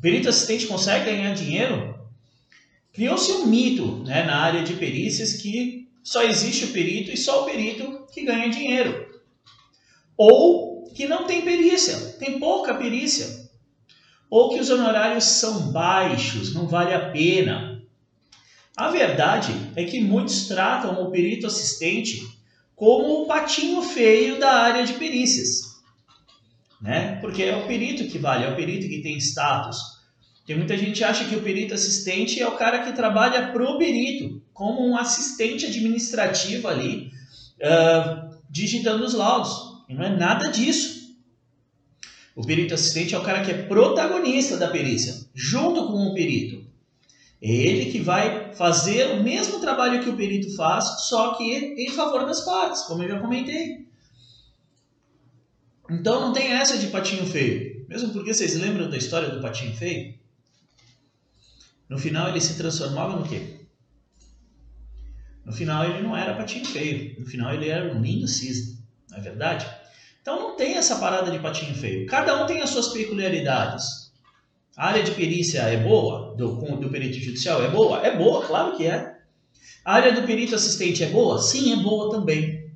perito assistente consegue ganhar dinheiro? Criou-se um mito né, na área de perícias que só existe o perito e só o perito que ganha dinheiro. Ou que não tem perícia, tem pouca perícia. Ou que os honorários são baixos, não vale a pena. A verdade é que muitos tratam o perito assistente como o patinho feio da área de perícias. Né? Porque é o perito que vale, é o perito que tem status. Tem muita gente que acha que o perito assistente é o cara que trabalha pro perito, como um assistente administrativo ali, uh, digitando os laudos. E não é nada disso. O perito assistente é o cara que é protagonista da perícia, junto com o perito. É ele que vai fazer o mesmo trabalho que o perito faz, só que em favor das partes, como eu já comentei. Então não tem essa de patinho feio. Mesmo porque vocês lembram da história do patinho feio? No final ele se transformava no quê? No final ele não era patinho feio. No final ele era um lindo cisne. Não é verdade? Então não tem essa parada de patinho feio. Cada um tem as suas peculiaridades. A área de perícia é boa? Do, do perito judicial é boa? É boa, claro que é. A área do perito assistente é boa? Sim, é boa também.